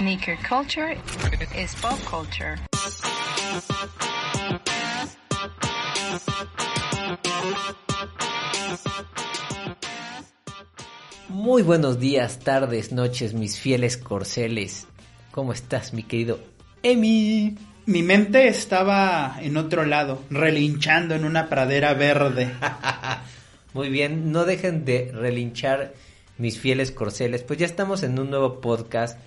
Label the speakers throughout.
Speaker 1: Sneaker culture is pop culture.
Speaker 2: Muy buenos días, tardes, noches, mis fieles corceles. ¿Cómo estás, mi querido Emi?
Speaker 3: Mi mente estaba en otro lado, relinchando en una pradera verde.
Speaker 2: Muy bien, no dejen de relinchar mis fieles corceles, pues ya estamos en un nuevo podcast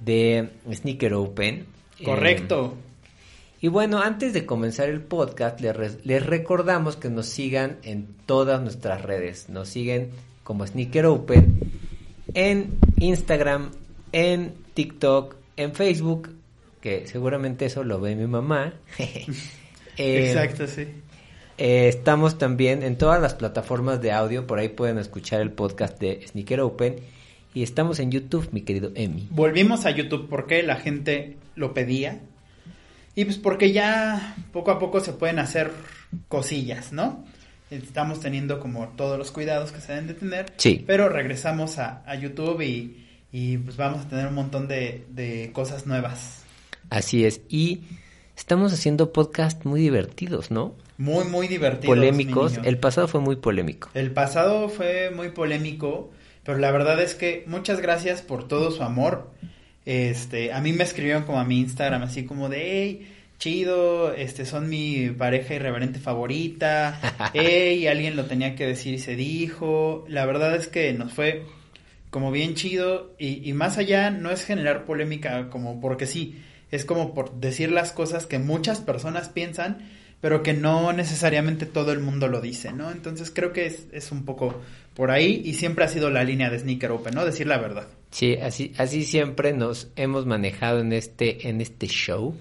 Speaker 2: de Sneaker Open.
Speaker 3: Correcto.
Speaker 2: Eh, y bueno, antes de comenzar el podcast, les, les recordamos que nos sigan en todas nuestras redes. Nos siguen como Sneaker Open en Instagram, en TikTok, en Facebook, que seguramente eso lo ve mi mamá. Eh,
Speaker 3: Exacto, sí.
Speaker 2: eh, estamos también en todas las plataformas de audio, por ahí pueden escuchar el podcast de Sneaker Open. Y estamos en YouTube, mi querido Emi.
Speaker 3: Volvimos a YouTube porque la gente lo pedía. Y pues porque ya poco a poco se pueden hacer cosillas, ¿no? Estamos teniendo como todos los cuidados que se deben de tener.
Speaker 2: Sí.
Speaker 3: Pero regresamos a, a YouTube y, y, pues vamos a tener un montón de, de cosas nuevas.
Speaker 2: Así es. Y estamos haciendo podcasts muy divertidos, ¿no?
Speaker 3: Muy, muy divertidos. mi
Speaker 2: Polémicos. El pasado fue muy polémico.
Speaker 3: El pasado fue muy polémico, pero la verdad es que muchas gracias por todo su amor. Este, a mí me escribieron como a mi Instagram así como de, hey, chido, este, son mi pareja irreverente favorita, hey, alguien lo tenía que decir y se dijo. La verdad es que nos fue como bien chido y, y más allá no es generar polémica como porque sí, es como por decir las cosas que muchas personas piensan, pero que no necesariamente todo el mundo lo dice, ¿no? Entonces creo que es, es un poco por ahí y siempre ha sido la línea de Sneaker Open, ¿no? Decir la verdad.
Speaker 2: Sí, así, así siempre nos hemos manejado en este, en este show.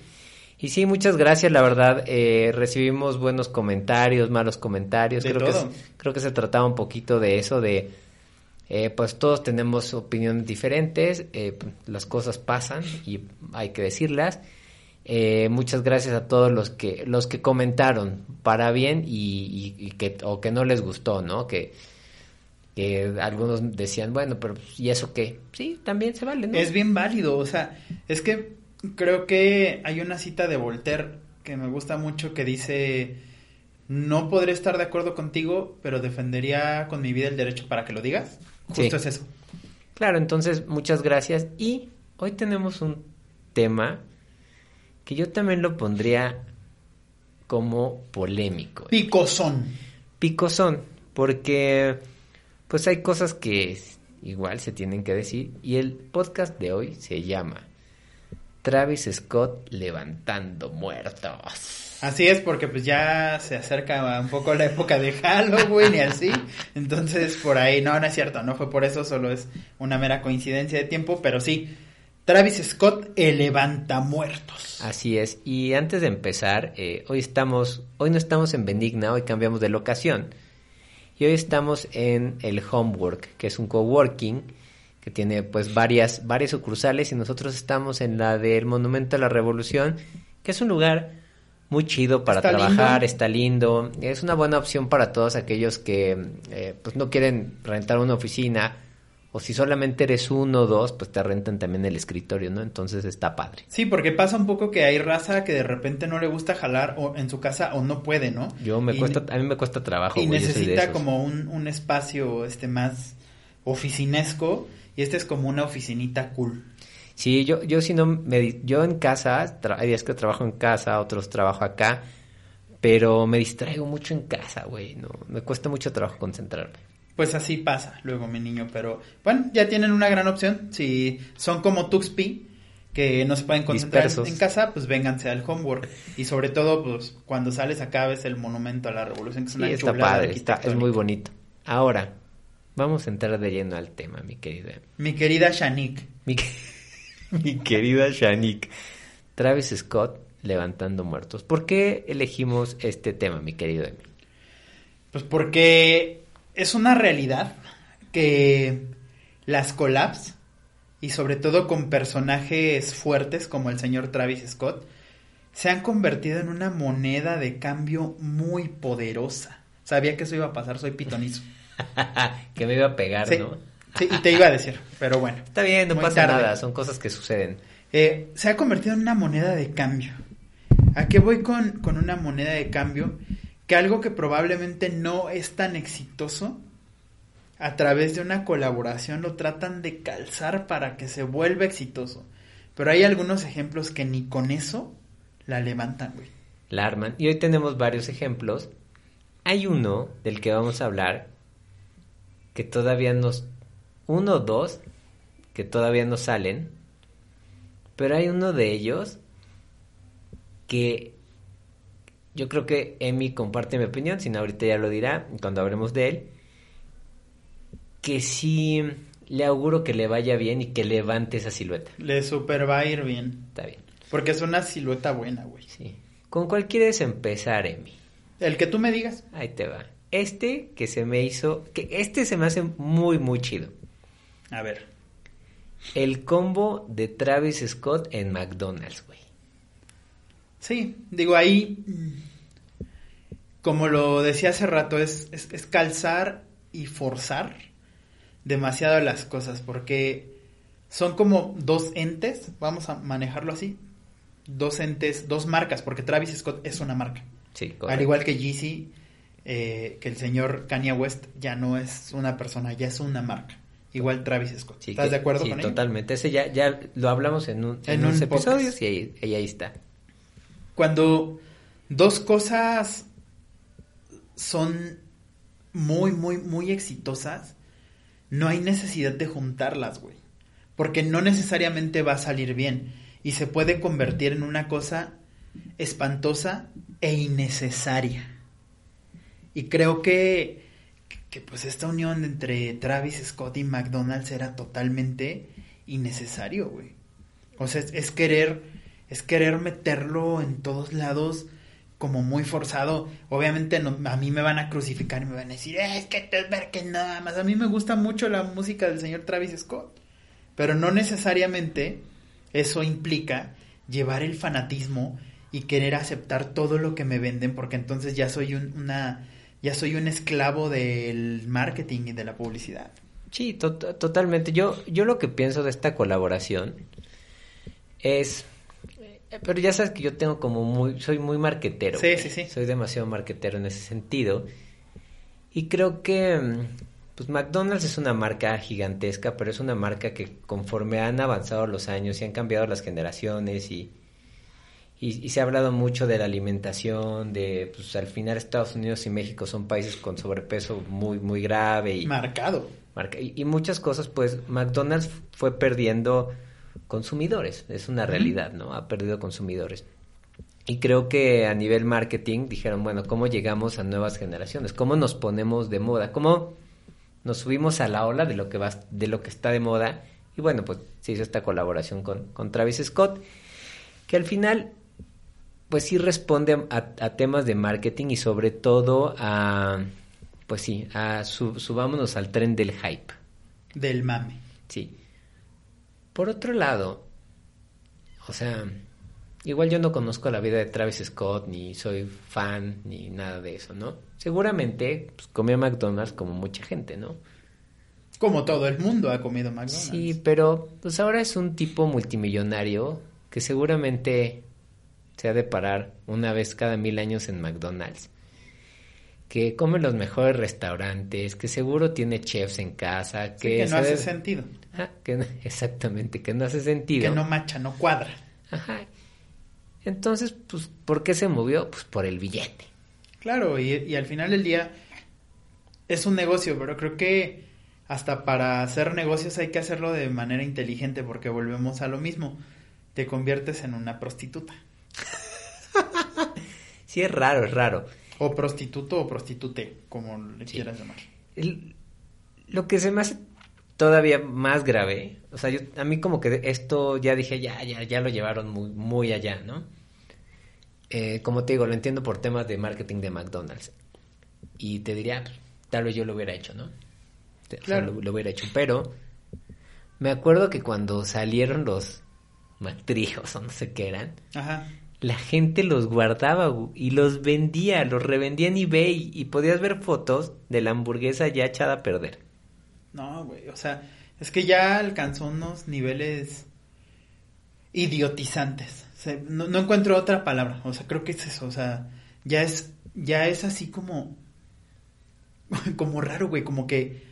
Speaker 2: Y sí, muchas gracias, la verdad. eh, recibimos buenos comentarios, malos comentarios.
Speaker 3: De
Speaker 2: creo, que,
Speaker 3: todo.
Speaker 2: creo que se trataba un poquito de eso, de eh, pues todos tenemos opiniones diferentes, eh, las cosas pasan y hay que decirlas. Eh, muchas gracias a todos los que los que comentaron para bien y, que o que no les gustó, ¿no? Que que algunos decían, bueno, pero ¿y eso qué? Sí, también se vale, ¿no?
Speaker 3: Es bien válido, o sea, es que creo que hay una cita de Voltaire que me gusta mucho que dice, no podré estar de acuerdo contigo, pero defendería con mi vida el derecho para que lo digas. Justo
Speaker 2: Sí.
Speaker 3: es eso.
Speaker 2: Claro, entonces muchas gracias. Y hoy tenemos un tema que yo también lo pondría como polémico.
Speaker 3: Picosón.
Speaker 2: Picosón, porque pues hay cosas que igual se tienen que decir. Y el podcast de hoy se llama Travis Scott levantando muertos.
Speaker 3: Así es, porque pues ya se acerca un poco la época de Halloween y así. Entonces, por ahí, no, no es cierto, no fue por eso, solo es una mera coincidencia de tiempo, pero sí, Travis Scott, el levanta muertos.
Speaker 2: Así es. Y antes de empezar, eh, hoy estamos, hoy no estamos en Benigna, hoy cambiamos de locación. Y hoy estamos en el Homework, que es un coworking que tiene pues varias, varias sucursales y nosotros estamos en la del Monumento a la Revolución, que es un lugar muy chido para
Speaker 3: Está
Speaker 2: trabajar,
Speaker 3: lindo.
Speaker 2: está lindo, es una buena opción para todos aquellos que eh, pues no quieren rentar una oficina o si solamente eres uno o dos, pues te rentan también el escritorio, ¿no? Entonces está padre.
Speaker 3: Sí, porque pasa un poco que hay raza que de repente no le gusta jalar o en su casa o no puede, ¿no?
Speaker 2: Yo me
Speaker 3: Y-
Speaker 2: cuesta, a mí me cuesta trabajo.
Speaker 3: Y
Speaker 2: güey,
Speaker 3: necesita como un, un espacio este más oficinesco y este es como una oficinita cool.
Speaker 2: Sí, yo, yo si no, me, yo en casa, hay días que trabajo en casa, otros trabajo acá, pero me distraigo mucho en casa, güey, no, me cuesta mucho trabajo concentrarme.
Speaker 3: Pues así pasa luego, mi niño, pero bueno, ya tienen una gran opción. Si son como Tuxpi, que no se pueden concentrar en-
Speaker 2: Dispersos.
Speaker 3: en casa, pues vénganse al homework. Y sobre todo, pues cuando sales acá ves el monumento a la revolución, que es
Speaker 2: Sí,
Speaker 3: una
Speaker 2: está
Speaker 3: chulada
Speaker 2: padre, está, es muy bonito. Ahora, vamos a entrar de lleno al tema, mi querida.
Speaker 3: Mi querida Shanik.
Speaker 2: Mi, que- mi querida Shanik. Travis Scott levantando muertos. ¿Por qué elegimos este tema, mi querido Emi?
Speaker 3: Pues porque es una realidad que las collabs y sobre todo con personajes fuertes como el señor Travis Scott se han convertido en una moneda de cambio muy poderosa. Sabía que eso iba a pasar, soy pitonizo.
Speaker 2: que me iba a pegar,
Speaker 3: Sí.
Speaker 2: ¿no?
Speaker 3: Sí, y te iba a decir, pero bueno.
Speaker 2: Está bien, no pasa
Speaker 3: tarde.
Speaker 2: nada, son cosas que suceden.
Speaker 3: Eh, se ha convertido en una moneda de cambio. ¿A qué voy con, con una moneda de cambio? Que algo que probablemente no es tan exitoso, a través de una colaboración lo tratan de calzar para que se vuelva exitoso. Pero hay algunos ejemplos que ni con eso la levantan, güey.
Speaker 2: La arman. Y hoy tenemos varios ejemplos. Hay uno del que vamos a hablar que todavía nos... Uno o dos que todavía no salen. Pero hay uno de ellos que yo creo que Emi comparte mi opinión, si no ahorita ya lo dirá cuando hablemos de él, que sí le auguro que le vaya bien y que levante esa silueta.
Speaker 3: Le super va a ir bien.
Speaker 2: Está bien.
Speaker 3: Porque es una silueta buena, güey.
Speaker 2: Sí. ¿Con cuál quieres empezar, Emi?
Speaker 3: El que tú me digas.
Speaker 2: Ahí te va. Este que se me hizo, que este se me hace muy, muy chido.
Speaker 3: A ver.
Speaker 2: El combo de Travis Scott en McDonald's, güey.
Speaker 3: Sí, digo ahí, como lo decía hace rato, es, es, es calzar y forzar demasiado las cosas, porque son como dos entes, vamos a manejarlo así, dos entes, dos marcas, porque Travis Scott es una marca.
Speaker 2: Sí, correcto.
Speaker 3: Al igual que Yeezy, eh, que el señor Kanye West ya no es una persona, ya es una marca. Igual Travis Scott.
Speaker 2: Sí,
Speaker 3: ¿Estás
Speaker 2: que-
Speaker 3: de acuerdo
Speaker 2: sí,
Speaker 3: con ello?
Speaker 2: totalmente. Ese ya, ya lo hablamos en, un, en,
Speaker 3: En
Speaker 2: unos
Speaker 3: un
Speaker 2: episodios
Speaker 3: podcast.
Speaker 2: y ahí, y ahí está.
Speaker 3: Cuando dos cosas son muy, muy, muy exitosas, no hay necesidad de juntarlas, güey. Porque no necesariamente va a salir bien. Y se puede convertir en una cosa espantosa e innecesaria. Y creo que, que pues esta unión entre Travis Scott y McDonald's era totalmente innecesario, güey. O sea, es, querer, es querer meterlo en todos lados como muy forzado. Obviamente a mí me van a crucificar y me van a decir, "Eh, es que te que nada más. A mí me gusta mucho la música del señor Travis Scott. Pero no necesariamente eso implica llevar el fanatismo y querer aceptar todo lo que me venden porque entonces ya soy un, una ya soy un esclavo del marketing y de la publicidad.
Speaker 2: Sí, to- totalmente. Yo, yo lo que pienso de esta colaboración es... eh, Pero ya sabes que yo tengo como muy... Soy muy marquetero.
Speaker 3: Sí, sí, sí.
Speaker 2: Soy demasiado marquetero en ese sentido. Y creo que... mm, Pues McDonald's es una marca gigantesca, pero es una marca que conforme han avanzado los años y han cambiado las generaciones y... Y, y se ha hablado mucho de la alimentación, de, pues al final Estados Unidos y México son países con sobrepeso muy, muy grave y,
Speaker 3: Marcado.
Speaker 2: marca. Y, y muchas cosas, pues McDonald's fue perdiendo consumidores, es una realidad, ¿no? Ha perdido consumidores. Y creo que a nivel marketing dijeron, bueno, ¿cómo llegamos a nuevas generaciones? ¿Cómo nos ponemos de moda? ¿Cómo nos subimos a la ola de lo que va, de lo que está de moda? Y bueno, pues se hizo esta colaboración con, con Travis Scott, que al final, pues sí responde a, a temas de marketing y sobre todo a, pues sí, a su- subámonos al tren del hype.
Speaker 3: Del mame.
Speaker 2: Sí. Por otro lado, o sea, igual yo no conozco la vida de Travis Scott, ni soy fan, ni nada de eso, ¿no? Seguramente pues, comió McDonald's como mucha gente, ¿no?
Speaker 3: Como todo el mundo ha comido McDonald's.
Speaker 2: Sí, pero pues ahora es un tipo multimillonario que seguramente se ha de parar una vez cada mil años en McDonald's. Que come los mejores restaurantes, que seguro tiene chefs en casa,
Speaker 3: Sí,
Speaker 2: que,
Speaker 3: no hace sentido.
Speaker 2: Ah, que no- exactamente, que no hace sentido.
Speaker 3: Que no macha, no cuadra.
Speaker 2: Ajá. Entonces, pues, ¿por qué se movió? Pues por el billete.
Speaker 3: Claro, y, y al final del día es un negocio, pero creo que hasta para hacer negocios hay que hacerlo de manera inteligente porque volvemos a lo mismo. Te conviertes en una prostituta.
Speaker 2: Sí, es raro, es raro.
Speaker 3: O prostituto o prostitute, como le
Speaker 2: Sí.
Speaker 3: quieras llamar.
Speaker 2: El- lo que se me hace todavía más grave, o sea, yo, a mí como que esto ya dije, ya, ya, ya lo llevaron muy, muy allá, ¿no? Eh, como te digo, lo entiendo por temas de marketing de McDonald's. Y te diría, pues, tal vez yo lo hubiera hecho, ¿no? O sea,
Speaker 3: Claro.
Speaker 2: lo, lo hubiera hecho, pero me acuerdo que cuando salieron los McTrijos o no sé qué eran,
Speaker 3: Ajá.
Speaker 2: La gente los guardaba gu- y los vendía, los revendía en eBay y podías ver fotos de la hamburguesa ya echada a perder.
Speaker 3: No, güey, o sea, es que ya alcanzó unos niveles idiotizantes. No, no encuentro otra palabra, o sea, creo que es eso, o sea, ya es, ya es así como, como raro, güey, como que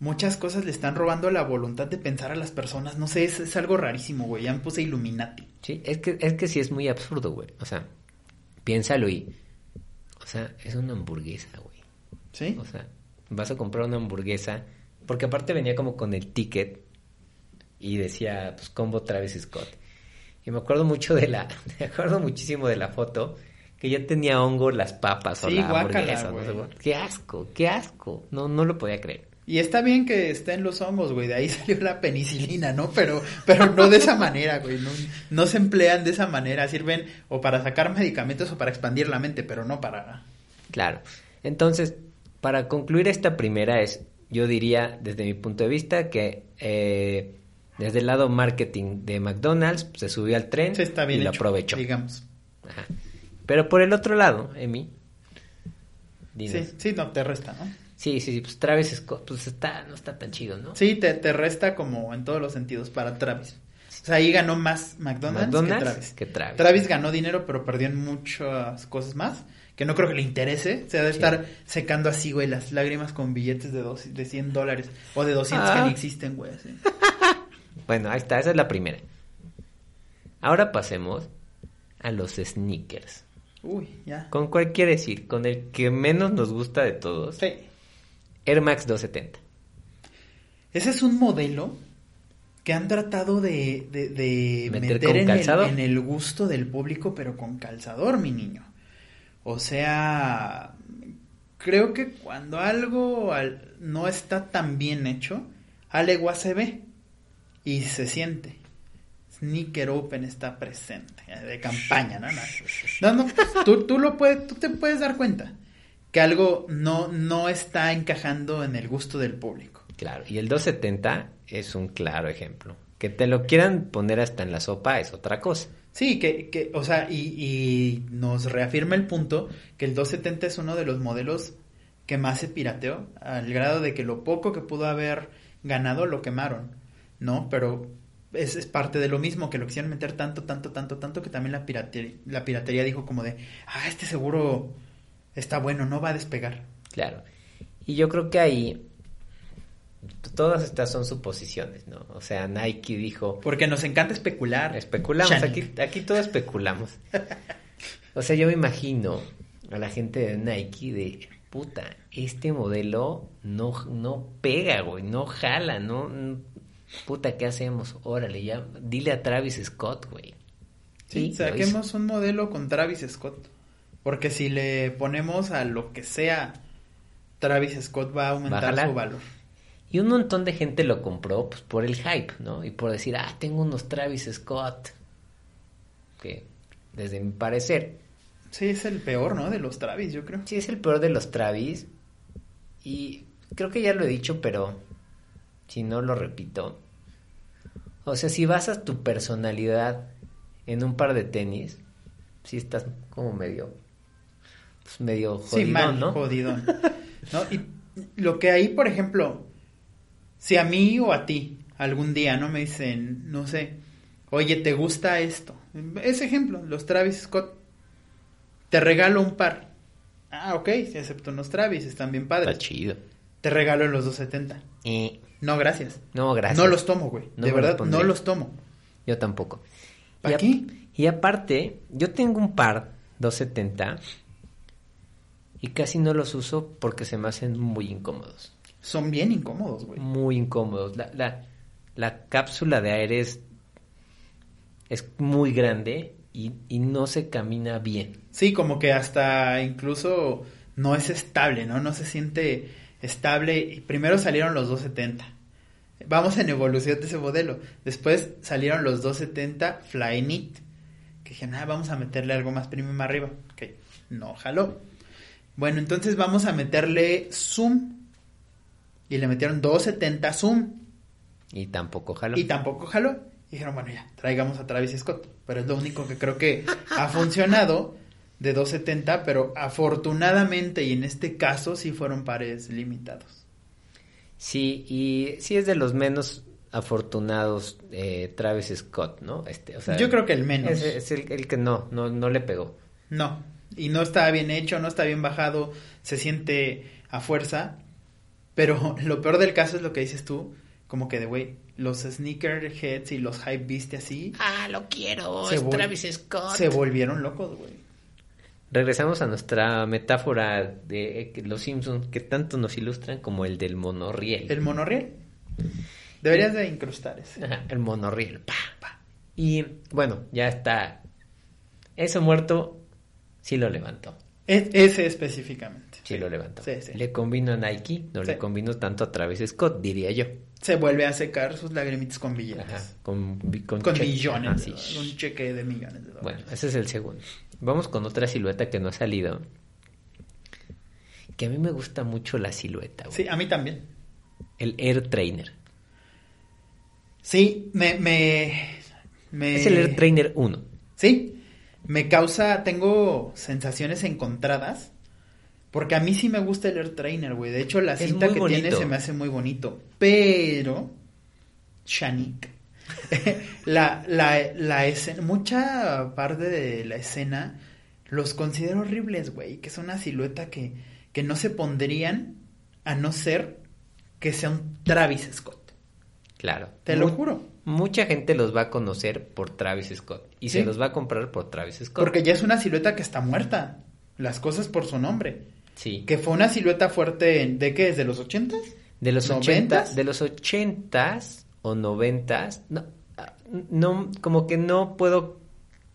Speaker 3: muchas cosas le están robando la voluntad de pensar a las personas, no sé, es, es algo rarísimo, güey, ya me puse Illuminati.
Speaker 2: Sí, es que, es que sí es muy absurdo, güey. O sea, piénsalo y. O sea, es una hamburguesa, güey.
Speaker 3: ¿Sí?
Speaker 2: O sea, vas a comprar una hamburguesa. Porque aparte venía como con el ticket. Y decía, pues, combo Travis Scott. Y me acuerdo mucho de la. Me acuerdo muchísimo de la foto. Que ya tenía hongo las papas o
Speaker 3: Sí,
Speaker 2: la
Speaker 3: guácala,
Speaker 2: hamburguesa. no sé,
Speaker 3: güey.
Speaker 2: qué asco, qué asco. No, no lo podía creer.
Speaker 3: Y está bien que estén los hongos, güey, de ahí salió la penicilina, ¿no? Pero, pero no de esa manera, güey, no, no se emplean de esa manera, sirven o para sacar medicamentos o para expandir la mente, pero no para...
Speaker 2: Claro. Entonces, para concluir esta primera es, yo diría, desde mi punto de vista, que eh, desde el lado marketing de McDonald's se subió al tren
Speaker 3: está bien
Speaker 2: y lo aprovechó.
Speaker 3: digamos.
Speaker 2: Ajá. Pero por el otro lado, Emi.
Speaker 3: Sí, sí, no, te resta, ¿no?
Speaker 2: Sí, sí, sí, pues Travis Scott, pues está, no está tan chido, ¿no?
Speaker 3: Sí, te, te resta como en todos los sentidos para Travis. O sea, ahí ganó más McDonald's,
Speaker 2: McDonald's
Speaker 3: que Travis.
Speaker 2: que Travis.
Speaker 3: Travis ganó dinero, pero perdió en muchas cosas más. Que no creo que le interese. Se ha de
Speaker 2: Sí.
Speaker 3: estar secando así, güey, las lágrimas con billetes de, dos, de 100 dólares. O de 200 que
Speaker 2: Ah.
Speaker 3: ni existen, güey. así.
Speaker 2: Bueno, ahí está, esa es la primera. Ahora pasemos a los sneakers.
Speaker 3: Uy, ya.
Speaker 2: ¿Con cuál quiere decir? Con el que menos nos gusta de todos.
Speaker 3: Sí.
Speaker 2: Air Max 270.
Speaker 3: Ese es un modelo que han tratado de, de- de
Speaker 2: ¿Meter
Speaker 3: en, el,
Speaker 2: calzado?
Speaker 3: en el gusto del público, pero con calzador, mi niño. O sea, creo que cuando algo al- no está tan bien hecho, a legua se ve y se siente. Sneaker Open está presente, eh, de campaña, ¿no? No, no, tú, tú lo puedes, tú te puedes dar cuenta que algo no, no está encajando en el gusto del público.
Speaker 2: Claro, y el 270 es un claro ejemplo. Que te lo quieran poner hasta en la sopa es otra cosa.
Speaker 3: Sí, que, que o sea, y, y nos reafirma el punto que el 270 es uno de los modelos que más se pirateó, al grado de que lo poco que pudo haber ganado lo quemaron, ¿no? Pero es, es parte de lo mismo, que lo quisieron meter tanto, tanto, tanto, tanto, que también la piratería, la piratería dijo como de, ah, este seguro está bueno, no va a despegar.
Speaker 2: Claro. Y yo creo que ahí todas estas son suposiciones, ¿no? O sea, Nike dijo,
Speaker 3: Porque nos encanta especular.
Speaker 2: especulamos,
Speaker 3: Shani.
Speaker 2: aquí, aquí todo especulamos. O sea, yo me imagino a la gente de Nike de, puta, este modelo no, no pega, güey, no jala, no... n- Puta, ¿qué hacemos? Órale, ya, dile a Travis Scott, güey.
Speaker 3: Sí, saquemos un modelo con Travis Scott. Porque si le ponemos a lo que sea, Travis Scott va a aumentar
Speaker 2: jalar.
Speaker 3: su valor.
Speaker 2: Y un montón de gente lo compró pues, por el hype, ¿no? Y por decir, ah, tengo unos Travis Scott. Que, desde mi parecer,
Speaker 3: Sí, es el peor, ¿no? De los Travis, yo creo.
Speaker 2: sí es el peor de los Travis. Y creo que ya lo he dicho, pero si no lo repito. O sea, si basas tu personalidad en un par de tenis, sí estás como medio, pues medio
Speaker 3: sí,
Speaker 2: jodidón,
Speaker 3: mal,
Speaker 2: ¿no?
Speaker 3: jodidón. ¿No? Y lo que ahí, por ejemplo, si a mí o a ti algún día, ¿no? Me dicen, no sé, oye, ¿te gusta esto? Ese ejemplo, los Travis Scott. Te regalo un par. Ah, ok, si acepto unos Travis, están bien padres.
Speaker 2: Está chido.
Speaker 3: Te regalo en los 270.
Speaker 2: Y
Speaker 3: No, gracias.
Speaker 2: no, gracias.
Speaker 3: No los tomo, güey.
Speaker 2: No
Speaker 3: de
Speaker 2: los
Speaker 3: verdad, no los tomo.
Speaker 2: Yo tampoco.
Speaker 3: ¿Pa'
Speaker 2: Y a-
Speaker 3: qué?
Speaker 2: Y aparte, yo tengo un par 270 y casi no los uso porque se me hacen muy incómodos.
Speaker 3: Son bien incómodos, güey.
Speaker 2: Muy incómodos. La, la, la cápsula de aire es, es muy grande y, y no se camina bien.
Speaker 3: Sí, como que hasta incluso no es estable, ¿no? No se siente estable. Y Primero salieron los 270. Vamos en evolución de ese modelo. Después salieron los 270 Flyknit. Que dije, ah, vamos a meterle algo más premium arriba. Ok, no jaló. Bueno, entonces vamos a meterle Zoom. Y le metieron 270 Zoom.
Speaker 2: Y tampoco jalo.
Speaker 3: Y tampoco jaló. Y dijeron, bueno, ya, traigamos a Travis Scott. Pero es lo único que creo que ha funcionado de 270, pero afortunadamente y en este caso sí fueron pares limitados.
Speaker 2: Sí, y sí es de los menos afortunados eh, Travis Scott, ¿no? Este, o sea,
Speaker 3: Yo creo que el menos.
Speaker 2: Es, es el, el que no, no, no le pegó.
Speaker 3: No, y no está bien hecho, no está bien bajado, se siente a fuerza, pero lo peor del caso es lo que dices tú, como que de güey, los sneakerheads y los hype beast así
Speaker 2: Ah, lo quiero,
Speaker 3: Se
Speaker 2: es Travis Scott.
Speaker 3: se volvieron locos, güey.
Speaker 2: Regresamos a nuestra metáfora de eh, los Simpsons que tanto nos ilustran como el del monorriel.
Speaker 3: El monorriel. Deberías de incrustar ese.
Speaker 2: Ajá, el monorriel. pa, pa. Y bueno, ya está. Ese muerto sí lo levantó.
Speaker 3: E- ese específicamente.
Speaker 2: Sí lo levantó.
Speaker 3: Sí, sí.
Speaker 2: Le combinó a Nike, no le combinó tanto a Travis Scott, diría yo.
Speaker 3: Se vuelve a secar sus lagrimitas con billetes.
Speaker 2: Ajá, con, con
Speaker 3: Con millones.
Speaker 2: Ajá,
Speaker 3: Un cheque de millones de dólares.
Speaker 2: Bueno, ese es el segundo. Vamos con otra silueta que no ha salido. Que a mí me gusta mucho la silueta. güey.
Speaker 3: Sí, a mí también.
Speaker 2: El Air Trainer.
Speaker 3: Sí, me, me, me-
Speaker 2: Es el Air Trainer 1.
Speaker 3: Sí, me causa, tengo sensaciones encontradas. Porque a mí sí me gusta el Air Trainer, güey. De hecho, la cinta que tiene se me hace muy bonito. Pero, Shanik, la, la, la escena, mucha parte de la escena los considero horribles, güey. Que es una silueta que, que no se pondrían a no ser que sea un Travis Scott.
Speaker 2: Claro.
Speaker 3: Te lo juro.
Speaker 2: Mucha gente los va a conocer por Travis Scott. Y
Speaker 3: Sí.
Speaker 2: se los va a comprar por Travis Scott.
Speaker 3: Porque ya es una silueta que está muerta. Las cosas por su nombre.
Speaker 2: Sí.
Speaker 3: Que fue una silueta fuerte en- de qué, ¿de los ochentas?
Speaker 2: De los
Speaker 3: ¿Noventas?
Speaker 2: 80, de los 80s o 90s, no, ah, no, como que no puedo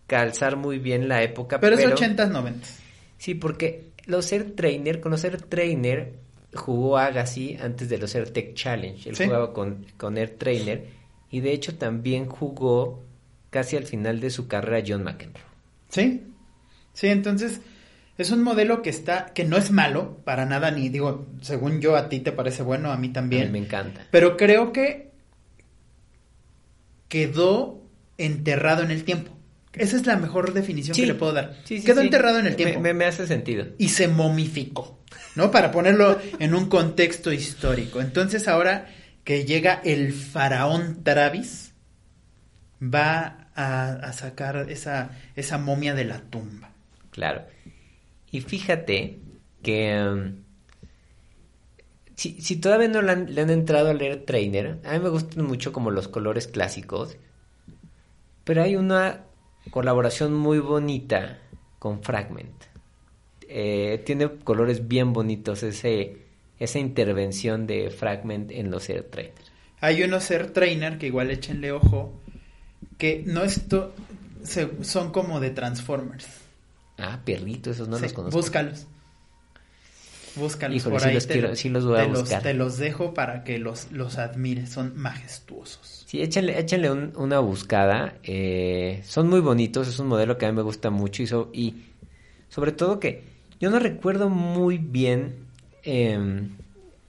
Speaker 2: calzar muy bien la época,
Speaker 3: Pero
Speaker 2: pero,
Speaker 3: es ochentas, noventas.
Speaker 2: Sí, porque los Air Trainer, con los Air Trainer jugó Agassi antes de los Air Tech Challenge. Él
Speaker 3: Sí.
Speaker 2: jugaba con, con Air Trainer y de hecho también jugó casi al final de su carrera John McEnroe.
Speaker 3: Sí. Sí, entonces es un modelo que está, que no es malo para nada, ni digo, según yo a ti te parece bueno, a mí
Speaker 2: A
Speaker 3: también.
Speaker 2: mí me encanta.
Speaker 3: Pero creo que quedó enterrado en el tiempo. Esa es la mejor definición
Speaker 2: Sí.
Speaker 3: que le puedo dar.
Speaker 2: Sí, sí,
Speaker 3: quedó enterrado en el
Speaker 2: Me-
Speaker 3: tiempo.
Speaker 2: Me, me hace sentido.
Speaker 3: y se momificó, ¿no? Para ponerlo en un contexto histórico. Entonces ahora que llega el faraón Travis, va a, a sacar esa, esa momia de la tumba.
Speaker 2: Claro. Y fíjate que um, si, todavía no le han, entrado al Air Trainer, a mí me gustan mucho como los colores clásicos, pero hay una colaboración muy bonita con Fragment. Eh, tiene colores bien bonitos ese, esa intervención de Fragment en los Air Trainer.
Speaker 3: Hay unos Air Trainer que igual échenle ojo, que no esto se- son como de Transformers.
Speaker 2: Ah, perrito, esos no
Speaker 3: Sí,
Speaker 2: los conozco.
Speaker 3: Búscalos. Búscalos
Speaker 2: Híjole,
Speaker 3: por
Speaker 2: sí
Speaker 3: ahí.
Speaker 2: los
Speaker 3: te,
Speaker 2: quiero- sí los voy a
Speaker 3: te
Speaker 2: buscar.
Speaker 3: te los dejo para que los, los admires. Son majestuosos.
Speaker 2: Sí, échenle, échenle un- una buscada. eh, son muy bonitos, es un modelo que a mí me gusta mucho y, so- y sobre todo que yo no recuerdo muy bien em,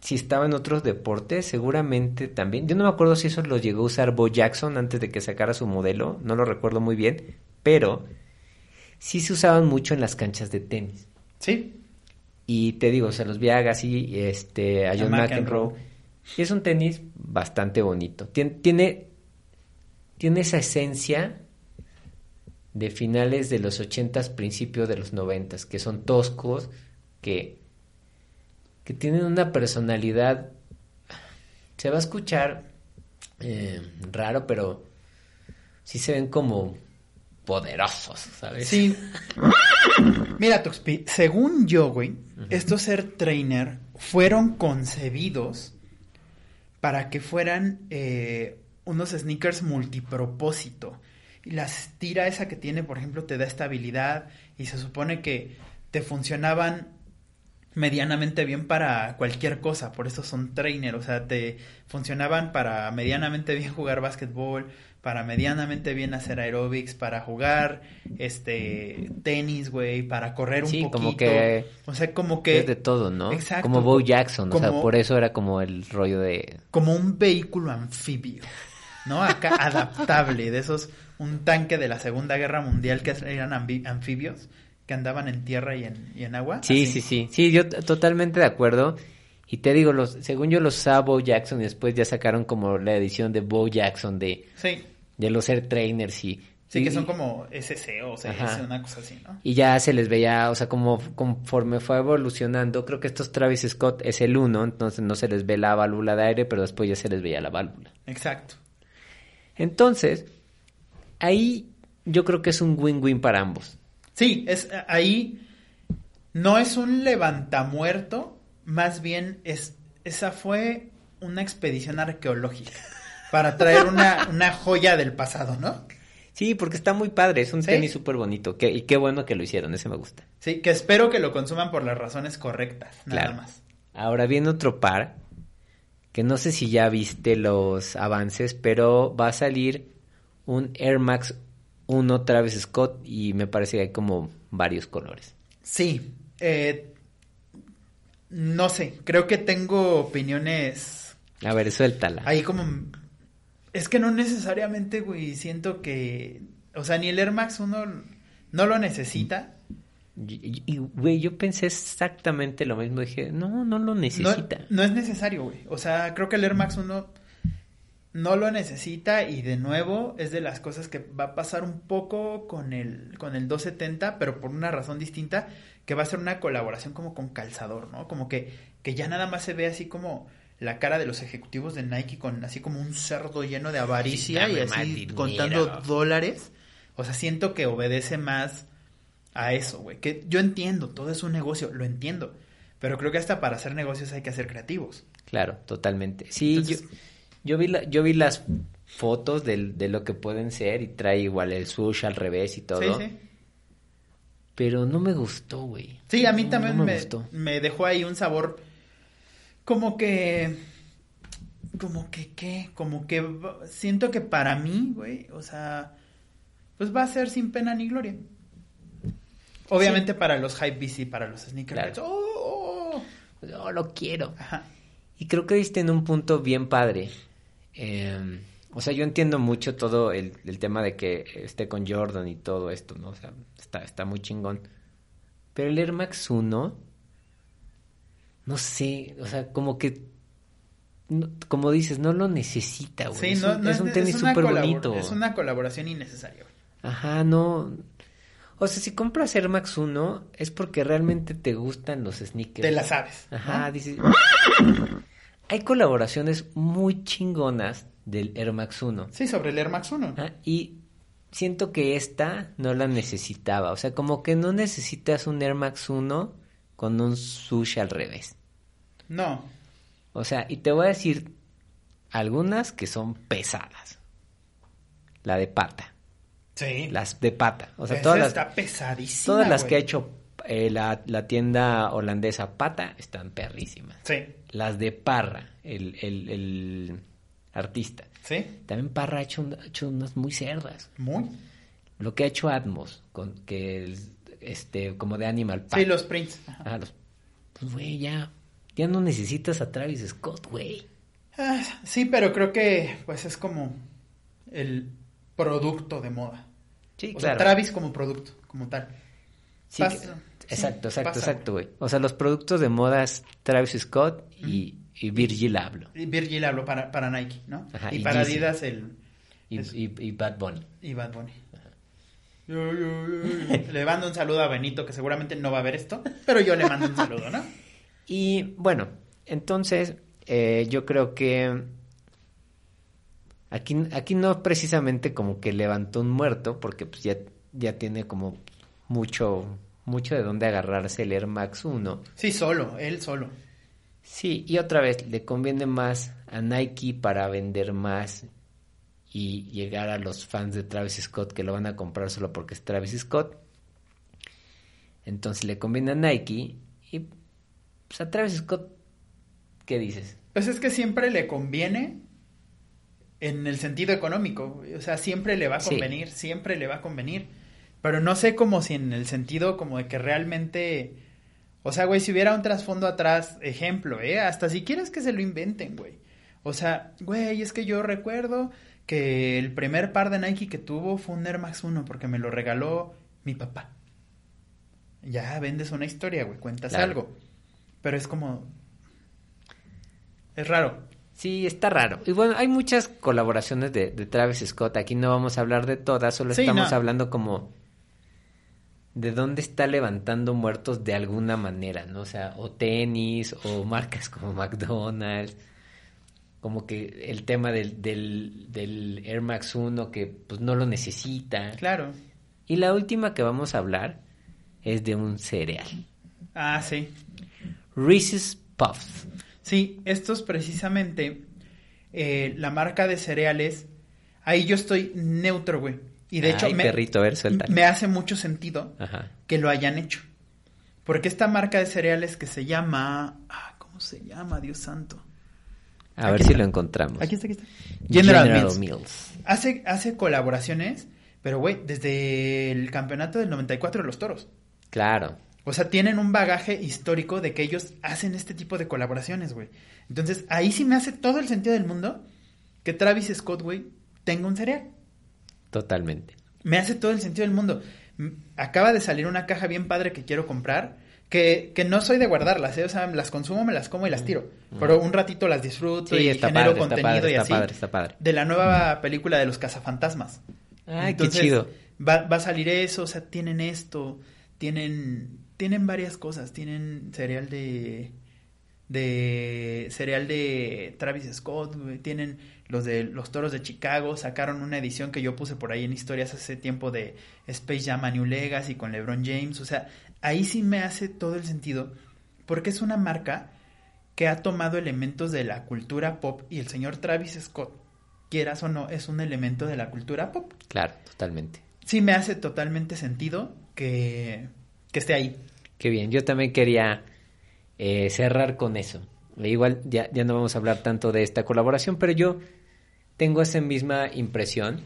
Speaker 2: si estaba en otros deportes, seguramente también. Yo no me acuerdo si eso lo llegó a usar Bo Jackson antes de que sacara su modelo, no lo recuerdo muy bien, pero sí se usaban mucho en las canchas de tenis.
Speaker 3: Sí,
Speaker 2: Y te digo, se los vi a Agassi, este, a John
Speaker 3: McEnroe.
Speaker 2: Y es un tenis bastante bonito. Tien- Tiene, tiene esa esencia de finales de los ochentas, principios de los noventas, que son toscos, que, que tienen una personalidad. Se va a escuchar eh, raro, pero sí se ven como poderosos, ¿sabes?
Speaker 3: Sí. Mira, Tuxpi, según yo, güey, estos Air Trainer fueron concebidos para que fueran eh, unos sneakers multipropósito. Y la tira esa que tiene, por ejemplo, te da estabilidad y se supone que te funcionaban medianamente bien para cualquier cosa, por eso son trainer, o sea, te funcionaban para medianamente bien jugar básquetbol, para medianamente bien hacer aerobics, para jugar este tenis, güey, para correr un
Speaker 2: Sí,
Speaker 3: poquito.
Speaker 2: como que
Speaker 3: o sea, como que
Speaker 2: Es de todo, ¿no?
Speaker 3: Exacto.
Speaker 2: Como Bo Jackson, o sea, por eso era como el rollo de...
Speaker 3: como un vehículo anfibio, ¿no? Acá adaptable, de esos, un tanque de la Segunda Guerra Mundial que eran anfibios, que andaban en tierra y en, y en agua.
Speaker 2: Sí,
Speaker 3: así.
Speaker 2: sí, sí, sí, yo totalmente de acuerdo. Y te digo, los, según yo los usaba Bo Jackson y después ya sacaron como la edición de Bo Jackson de,
Speaker 3: Sí.
Speaker 2: de los Air Trainers y...
Speaker 3: Sí,
Speaker 2: y-
Speaker 3: que son como SC o
Speaker 2: Ajá.
Speaker 3: una cosa así, ¿no?
Speaker 2: Y ya se les veía, o sea, como conforme fue evolucionando, creo que estos Travis Scott es el uno, entonces no se les ve la válvula de aire, pero después ya se les veía la válvula.
Speaker 3: Exacto.
Speaker 2: Entonces, ahí yo creo que es un win-win para ambos.
Speaker 3: Sí, es ahí no es un levantamuerto, más bien es esa fue una expedición arqueológica para traer una, una joya del pasado, ¿no?
Speaker 2: Sí, porque está muy padre, es un
Speaker 3: Sí.
Speaker 2: tenis súper bonito, que, y qué bueno que lo hicieron, ese me gusta.
Speaker 3: Sí, que espero que lo consuman por las razones correctas, nada
Speaker 2: Claro.
Speaker 3: más.
Speaker 2: Ahora viene otro par, que no sé si ya viste los avances, pero va a salir un Air Max 1 Travis Scott y me parece que hay como varios colores.
Speaker 3: Sí, eh, no sé, creo que tengo opiniones
Speaker 2: A ver, suéltala.
Speaker 3: ahí como... Es que no necesariamente, güey, siento que... O sea, ni el Air Max 1 no lo necesita.
Speaker 2: Y, y, güey, yo pensé exactamente lo mismo. Dije, no, no lo
Speaker 3: No,
Speaker 2: necesita.
Speaker 3: no es necesario, güey. O sea, creo que el Air Max 1 no lo necesita y de nuevo es de las cosas que va a pasar un poco con el, con el 270, pero por una razón distinta, que va a ser una colaboración como con calzador, ¿no? Como que, que ya nada más se ve así como la cara de los ejecutivos de Nike con así como un cerdo lleno de avaricia
Speaker 2: Sí,
Speaker 3: y así contando dólares. O sea, siento que obedece más a eso, güey. Que yo entiendo, todo es un negocio, lo entiendo. Pero creo que hasta para hacer negocios hay que ser creativos.
Speaker 2: Claro, totalmente. Sí,
Speaker 3: Entonces-
Speaker 2: yo, yo, vi la- yo vi las fotos del- de, lo que pueden ser y trae igual el sush al revés y todo.
Speaker 3: Sí, sí.
Speaker 2: Pero no me gustó, güey.
Speaker 3: Sí, a mí
Speaker 2: No,
Speaker 3: también
Speaker 2: no
Speaker 3: me,
Speaker 2: gustó.
Speaker 3: me dejó ahí un sabor como que... Como que, ¿qué? Como que siento que para mí, güey, o sea, pues va a ser sin pena ni gloria. Obviamente para los hype BC, para los sneakerheads.
Speaker 2: Claro.
Speaker 3: ¡Oh! oh!
Speaker 2: No lo quiero.
Speaker 3: Ajá.
Speaker 2: Y creo que diste en un punto bien padre. Eh, o sea, yo entiendo mucho todo el, el tema de que esté con Jordan y todo esto, ¿no? O sea, está, está muy chingón. Pero el Air Max 1, no sé, o sea, como que, no- como dices, no lo necesita, güey.
Speaker 3: Sí,
Speaker 2: es,
Speaker 3: no,
Speaker 2: un,
Speaker 3: no
Speaker 2: es un tenis súper bonito.
Speaker 3: Es una colaboración innecesaria.
Speaker 2: Ajá, no. O sea, si compras Air Max 1 es porque realmente te gustan los sneakers.
Speaker 3: Te la sabes.
Speaker 2: Ajá, dices. Hay colaboraciones muy chingonas del Air Max 1.
Speaker 3: Sí, sobre el Air Max 1.
Speaker 2: Ajá, y siento que esta no la necesitaba. O sea, como que no necesitas un Air Max 1 con un sushi al revés.
Speaker 3: No.
Speaker 2: O sea, y te voy a decir algunas que son pesadas. La de pata.
Speaker 3: Sí.
Speaker 2: Las de pata. O sea,
Speaker 3: Esa
Speaker 2: todas las,
Speaker 3: está pesadísima.
Speaker 2: todas las
Speaker 3: güey.
Speaker 2: que ha hecho eh, la, la tienda holandesa Pata están perrísimas.
Speaker 3: Sí.
Speaker 2: Las de Parra, el, el, el artista.
Speaker 3: Sí.
Speaker 2: También Parra ha hecho, ha hecho unas muy cerdas.
Speaker 3: Muy.
Speaker 2: Lo que ha hecho Atmos, con que es, este, como de Animal Pack.
Speaker 3: Sí, los prints. Ajá.
Speaker 2: Ah, los- pues güey, ya, ya no necesitas a Travis Scott, güey.
Speaker 3: Ah, sí, pero creo que pues es como el producto de moda.
Speaker 2: Sí,
Speaker 3: o sea,
Speaker 2: claro.
Speaker 3: Travis como producto, como tal.
Speaker 2: Sí,
Speaker 3: Pasa.
Speaker 2: Exacto, exacto, exacto, güey. O sea, los productos de moda es Travis Scott y, y Virgil Abloh.
Speaker 3: Y Virgil habló para, para Nike, ¿no?
Speaker 2: Ajá,
Speaker 3: y,
Speaker 2: y
Speaker 3: para
Speaker 2: Yeezy.
Speaker 3: Adidas el
Speaker 2: Y,
Speaker 3: Es-
Speaker 2: y, y Bad Bunny.
Speaker 3: y Bad Bunny. Le mando un saludo a Benito, que seguramente no va a ver esto, pero yo le mando un saludo, ¿no?
Speaker 2: Y bueno, entonces eh, yo creo que aquí, aquí no precisamente como que levantó un muerto, porque pues ya, ya tiene como mucho, mucho de dónde agarrarse el Air Max 1.
Speaker 3: Sí, solo, él solo.
Speaker 2: Sí, y otra vez, le conviene más a Nike para vender más y llegar a los fans de Travis Scott que lo van a comprar solo porque es Travis Scott. Entonces le conviene a Nike y pues a Travis Scott, ¿qué dices?
Speaker 3: Pues es que siempre le conviene en el sentido económico, o sea, siempre le va a
Speaker 2: Sí.
Speaker 3: convenir, siempre le va a convenir. Pero no sé como si en el sentido como de que realmente, o sea, güey, si hubiera un trasfondo atrás, ejemplo, eh, hasta si quieres que se lo inventen, güey. O sea, güey, es que yo recuerdo que el primer par de Nike que tuvo fue un Air Max 1 porque me lo regaló mi papá. Ya vendes una historia, güey, cuentas
Speaker 2: Claro.
Speaker 3: algo. Pero es como, Es raro.
Speaker 2: Sí, está raro. Y bueno, hay muchas colaboraciones de, de Travis Scott. Aquí no vamos a hablar de todas, solo
Speaker 3: Sí,
Speaker 2: estamos
Speaker 3: no.
Speaker 2: hablando como de dónde está levantando muertos de alguna manera, ¿no? O sea, o tenis, o marcas como McDonald's. Como que el tema del, del, del Air Max 1 que pues no lo necesita.
Speaker 3: Claro.
Speaker 2: Y la última que vamos a hablar es de un cereal.
Speaker 3: Ah, sí.
Speaker 2: Reese's Puffs.
Speaker 3: Sí, estos precisamente, eh, la marca de cereales, ahí yo estoy neutro, güey. Y de hecho, me,
Speaker 2: perrito, a ver, suéltalo.
Speaker 3: me hace mucho sentido
Speaker 2: Ajá.
Speaker 3: que lo hayan hecho. Porque esta marca de cereales que se llama... Ah, ¿Cómo se llama? Dios santo.
Speaker 2: A
Speaker 3: Aquí
Speaker 2: ver si lo encontramos.
Speaker 3: Aquí está, aquí está. General, Mills.
Speaker 2: Mills.
Speaker 3: Hace, hace colaboraciones, pero güey, desde el campeonato del 94 de los toros.
Speaker 2: Claro.
Speaker 3: O sea, tienen un bagaje histórico de que ellos hacen este tipo de colaboraciones, güey. Entonces, ahí sí me hace todo el sentido del mundo que Travis Scott, güey, tenga un cereal.
Speaker 2: Totalmente.
Speaker 3: Me hace todo el sentido del mundo. Acaba de salir una caja bien padre que quiero comprar, que, que no soy de guardarlas, ¿eh? o sea, las consumo, me las como y las tiro. Pero un ratito las disfruto
Speaker 2: Sí,
Speaker 3: y
Speaker 2: está
Speaker 3: genero
Speaker 2: padre, está
Speaker 3: contenido
Speaker 2: padre,
Speaker 3: y
Speaker 2: está
Speaker 3: así.
Speaker 2: padre, está padre.
Speaker 3: De la nueva película de los cazafantasmas.
Speaker 2: Ay,
Speaker 3: Entonces,
Speaker 2: qué chido.
Speaker 3: Va, va a salir eso, o sea, tienen esto, tienen, tienen varias cosas, tienen cereal de, de, cereal de Travis Scott, tienen los de los Toros de Chicago, sacaron una edición que yo puse por ahí en historias hace tiempo de Space Jam a New Legacy con LeBron James, o sea, ahí sí me hace todo el sentido, porque es una marca que ha tomado elementos de la cultura pop y el señor Travis Scott, quieras o no, es un elemento de la cultura pop
Speaker 2: Claro, totalmente.
Speaker 3: sí me hace totalmente sentido que, que esté ahí.
Speaker 2: Qué bien. Yo también quería eh, cerrar con eso. E Igual ya, ya no vamos a hablar tanto de esta colaboración, pero yo tengo esa misma impresión.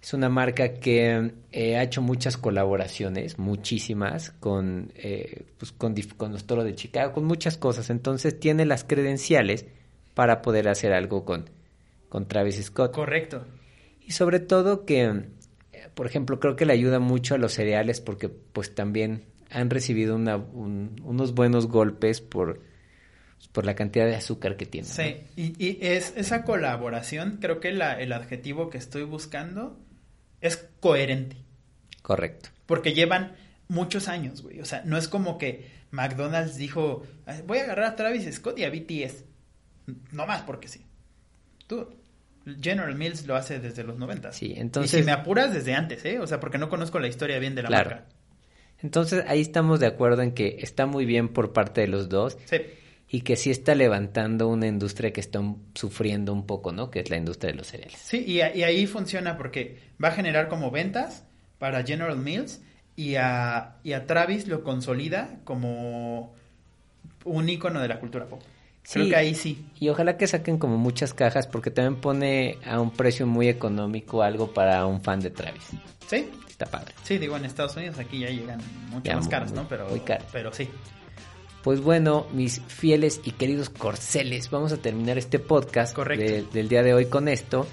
Speaker 2: Es una marca que eh, ha hecho muchas colaboraciones, muchísimas, con, eh, pues, con, con los Toros de Chicago, con muchas cosas. Entonces tiene las credenciales para poder hacer algo con, con Travis Scott.
Speaker 3: Correcto.
Speaker 2: Y sobre todo que, por ejemplo, creo que le ayuda mucho a los cereales porque pues también han recibido una- un- unos buenos golpes por, por la cantidad de azúcar que tienen. ¿no?
Speaker 3: Sí, y, y es esa colaboración, creo que la, el adjetivo que estoy buscando es coherente,
Speaker 2: Correcto.
Speaker 3: porque llevan muchos años, güey. O sea, no es como que McDonald's dijo, "Ah, voy a agarrar a Travis Scott y a BTS. No más porque sí. Tú, General Mills lo hace desde los 90.
Speaker 2: Sí,
Speaker 3: Y
Speaker 2: entonces-
Speaker 3: si me apuras desde antes, ¿eh? O sea, porque no conozco la historia bien de la
Speaker 2: Claro.
Speaker 3: marca.
Speaker 2: Entonces ahí estamos de acuerdo en que está muy bien por parte de los dos
Speaker 3: Sí.
Speaker 2: y que sí está levantando una industria que está sufriendo un poco, ¿no? Que es la industria de los cereales.
Speaker 3: Sí, y, ahí funciona porque va a generar como ventas para General Mills y a, y a Travis lo consolida como un icono de la cultura pop. Creo que ahí sí.
Speaker 2: Y ojalá que saquen como muchas cajas porque también pone a un precio muy económico algo para un fan de Travis.
Speaker 3: Sí,
Speaker 2: Está padre.
Speaker 3: sí, digo, en Estados Unidos aquí ya llegan mucho
Speaker 2: Ya,
Speaker 3: más caras,
Speaker 2: muy-
Speaker 3: ¿no? Pero,
Speaker 2: muy caras.
Speaker 3: pero sí.
Speaker 2: Pues bueno, mis fieles y queridos corceles, vamos a terminar este podcast de- del día de hoy con esto.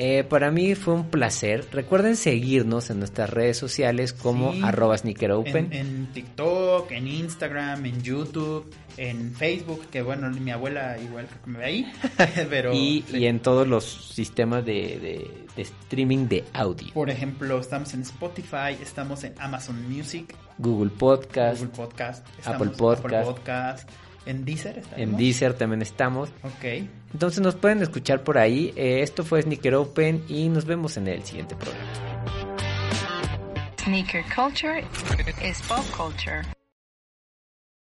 Speaker 2: Eh, para mí fue un placer. Recuerden seguirnos en nuestras redes sociales como
Speaker 3: Sí.
Speaker 2: arroba sneakeropen.
Speaker 3: En, en TikTok, en Instagram, en YouTube, en Facebook, que bueno, mi abuela igual creo que me ve ahí. pero
Speaker 2: y,
Speaker 3: sí.
Speaker 2: y en todos los sistemas de, de- de streaming de audio.
Speaker 3: Por ejemplo, estamos en Spotify, estamos en Amazon Music,
Speaker 2: Google Podcast,
Speaker 3: Google Podcast,
Speaker 2: Apple Podcast.
Speaker 3: Podcast, en Deezer
Speaker 2: en
Speaker 3: estaremos.
Speaker 2: Deezer también estamos.
Speaker 3: Ok.
Speaker 2: Entonces nos pueden escuchar por ahí. Eh, esto fue Sneaker Open y nos vemos en el siguiente programa.
Speaker 1: Sneaker culture is pop culture.